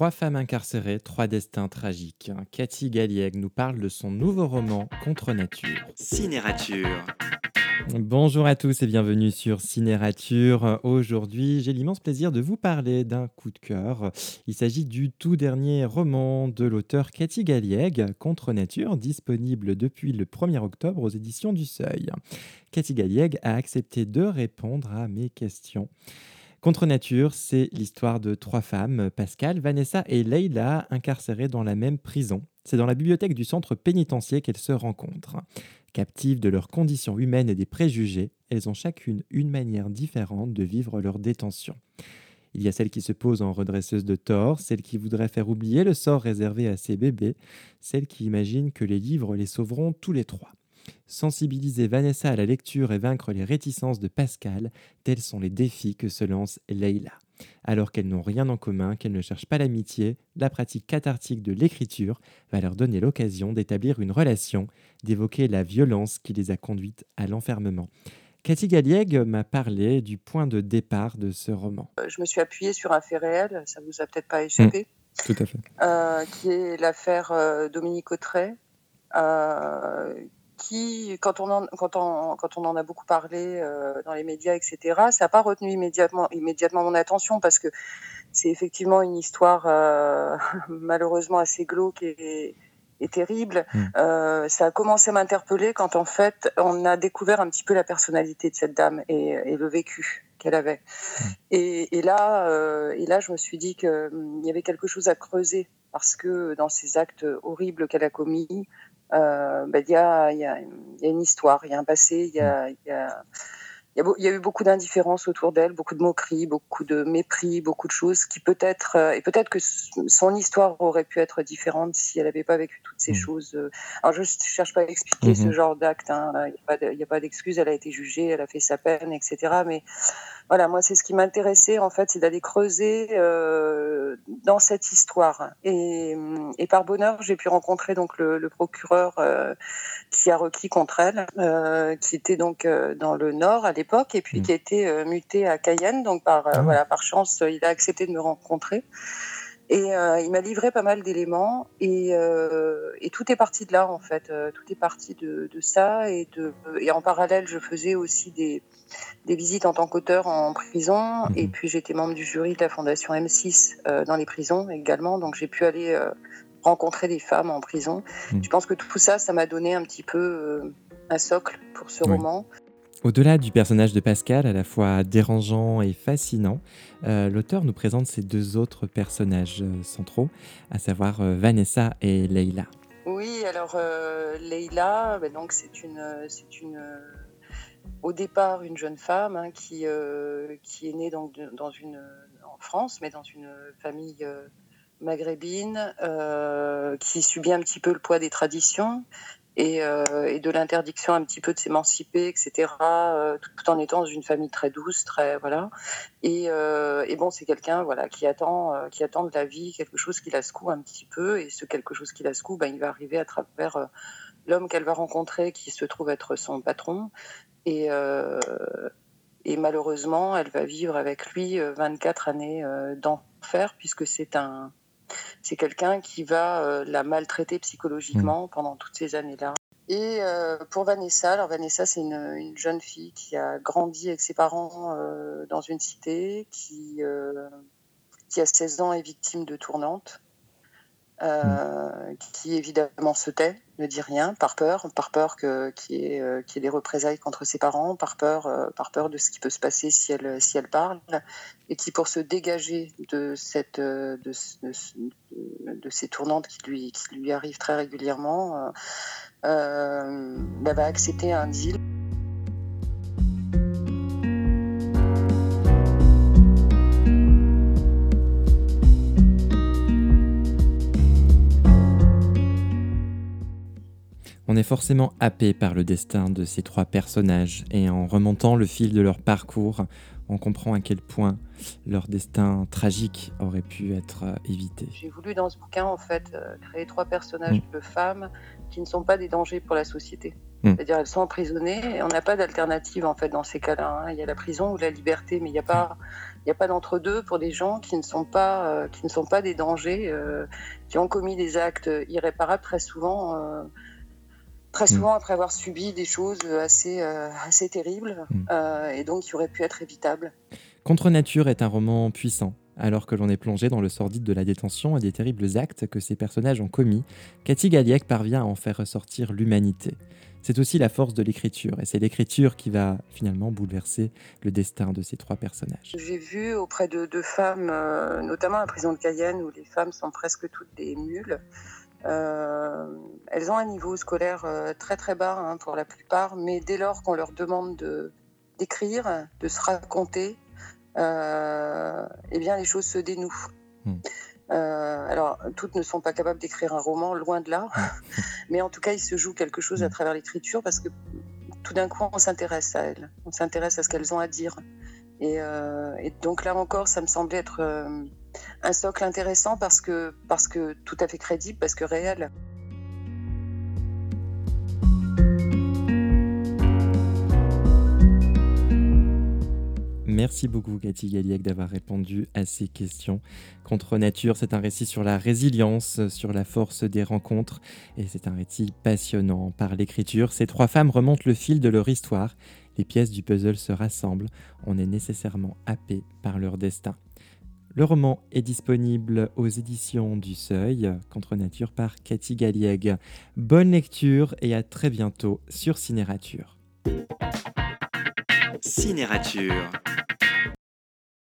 Trois femmes incarcérées, trois destins tragiques. Cathy Galliègue nous parle de son nouveau roman Contre Nature. Cinérature. Bonjour à tous et bienvenue sur Cinérature. Aujourd'hui, j'ai l'immense plaisir de vous parler d'un coup de cœur. Il s'agit du tout dernier roman de l'auteur Cathy Galliègue, Contre Nature, disponible depuis le 1er octobre aux éditions du Seuil. Cathy Galliègue a accepté de répondre à mes questions. Contre nature, c'est l'histoire de trois femmes, Pascal, Vanessa et Leila, incarcérées dans la même prison. C'est dans la bibliothèque du centre pénitentiaire qu'elles se rencontrent. Captives de leurs conditions humaines et des préjugés, elles ont chacune une manière différente de vivre leur détention. Il y a celle qui se pose en redresseuse de tort, celle qui voudrait faire oublier le sort réservé à ses bébés, celle qui imagine que les livres les sauveront tous les trois. Sensibiliser Vanessa à la lecture et vaincre les réticences de Pascal, tels sont les défis que se lance Leila. Alors qu'elles n'ont rien en commun, qu'elles ne cherchent pas l'amitié, la pratique cathartique de l'écriture va leur donner l'occasion d'établir une relation, d'évoquer la violence qui les a conduites à l'enfermement. Cathy Galliègue m'a parlé du point de départ de ce roman. Euh, je me suis appuyée sur un fait réel, ça vous a peut-être pas échappé, mmh, tout à fait. Euh, qui est l'affaire euh, Dominique Autret, qui, quand on en, quand on, quand on en a beaucoup parlé euh, dans les médias, etc., ça n'a pas retenu immédiatement, immédiatement mon attention parce que c'est effectivement une histoire euh, malheureusement assez glauque et, terrible. Mm. Euh, ça a commencé à m'interpeller quand en fait on a découvert un petit peu la personnalité de cette dame et, et le vécu qu'elle avait. Mm. Et, et, là, euh, et là, je me suis dit qu'il hum, y avait quelque chose à creuser parce que dans ces actes horribles qu'elle a commis, euh, bah, il y, a, y, y, a, une histoire, il y a un passé, il y a, y a il y, a, eu beaucoup d'indifférence autour d'elle, beaucoup de moqueries, beaucoup de mépris, beaucoup de choses qui peut-être euh, et peut-être que son histoire aurait pu être différente si elle n'avait pas vécu toutes ces mmh. choses. Euh. Alors je cherche pas à expliquer ce mmh genre d'acte. Hein. Il n'y a pas d'excuse. Elle a été jugée, elle a fait sa peine, etc. Mais voilà, moi c'est ce qui m'intéressait en fait, c'est d'aller creuser euh, dans cette histoire. Et, et par bonheur, j'ai pu rencontrer donc le, le procureur euh, qui a requis contre elle, qui était donc dans le Nord à l'époque et puis mmh. qui a été euh, muté à Cayenne. Donc par ah. voilà par chance, il a accepté de me rencontrer. Et euh, il m'a livré pas mal d'éléments et, euh, et, tout est parti de là en fait. Euh, tout est parti de, de, ça et, de, et en parallèle, je faisais aussi des, des visites en tant qu'auteur en prison mmh. et puis j'étais membre du jury de la fondation M6 euh, dans les prisons également. Donc j'ai pu aller rencontrer des femmes en prison. Mmh. Je pense que tout ça, ça m'a donné un petit peu un socle pour ce oui. roman. Au-delà du personnage de Pascal, à la fois dérangeant et fascinant, euh, l'auteur nous présente ses deux autres personnages euh, centraux, à savoir euh, Vanessa et Leila. Oui, alors Leila, ben donc c'est une, c'est une, au départ une jeune femme hein, qui, qui est née dans une, en France, mais dans une famille maghrébine, qui subit un petit peu le poids des traditions et, euh, et, de l'interdiction un petit peu de s'émanciper, etc. Euh, tout, en étant dans une famille très douce, très voilà. Et, euh, bon, c'est quelqu'un voilà qui attend, qui attend de la vie quelque chose qui la secoue un petit peu, et ce quelque chose qui la secoue, ben, il va arriver à travers l'homme qu'elle va rencontrer, qui se trouve être son patron, et malheureusement, elle va vivre avec lui 24 années d'enfer puisque c'est un c'est quelqu'un qui va euh, la maltraiter psychologiquement mmh. pendant toutes ces années-là. Et euh, pour Vanessa, alors Vanessa, c'est une, une, jeune fille qui a grandi avec ses parents euh, dans une cité, qui, qui a 16 ans est victime de tournante, euh, qui évidemment se tait, ne dit rien, par peur, par peur qu'il y, ait, euh, qu y ait des représailles contre ses parents, par peur, euh, par peur de ce qui peut se passer si elle si elle parle, et qui pour se dégager de cette de, de, ces tournantes qui lui qui lui arrivent très régulièrement, bah, va accepter un deal. Forcément happé par le destin de ces trois personnages et en remontant le fil de leur parcours, on comprend à quel point leur destin tragique aurait pu être euh, évité. J'ai voulu dans ce bouquin en fait euh, créer trois personnages mmh. de femmes qui ne sont pas des dangers pour la société. Mmh. C'est-à-dire elles sont emprisonnées et on n'a pas d'alternative en fait dans ces cas-là. hein. Il y a la prison ou la liberté, mais il n'y a pas, il n'y a pas d'entre-deux pour des gens qui ne sont pas, euh, qui ne sont pas des dangers, euh, qui ont commis des actes irréparables très souvent, euh, très Mmh. souvent après avoir subi des choses assez, euh, assez terribles Mmh. euh, et donc qui auraient pu être évitables. Contre nature est un roman puissant. Alors que l'on est plongé dans le sordide de la détention et des terribles actes que ces personnages ont commis, Cathy Galliec parvient à en faire ressortir l'humanité. C'est aussi la force de l'écriture, et c'est l'écriture qui va finalement bouleverser le destin de ces trois personnages. J'ai vu auprès de, de femmes, euh, notamment à la prison de Cayenne, où les femmes sont presque toutes des mules. Euh, elles ont un niveau scolaire euh, très très bas hein, pour la plupart, mais dès lors qu'on leur demande de d'écrire, de se raconter, euh, eh bien les choses se dénouent. Mm. Euh, alors, toutes ne sont pas capables d'écrire un roman, loin de là, mais en tout cas, il se joue quelque chose à Mm. travers l'écriture parce que tout d'un coup, on s'intéresse à elles, on s'intéresse à ce qu'elles ont à dire. Et, euh, et donc là encore, ça me semblait être euh, un socle intéressant parce que, tout à fait crédible, parce que réel. Merci beaucoup Cathy Galliec d'avoir répondu à ces questions. Contre nature, c'est un récit sur la résilience, sur la force des rencontres, et c'est un récit passionnant par l'écriture. Ces trois femmes remontent le fil de leur histoire, les pièces du puzzle se rassemblent, on est nécessairement happé par leur destin. Le roman est disponible aux éditions du Seuil, Contre nature par Cathy Gallieg. Bonne lecture et à très bientôt sur Cinérature. Cinérature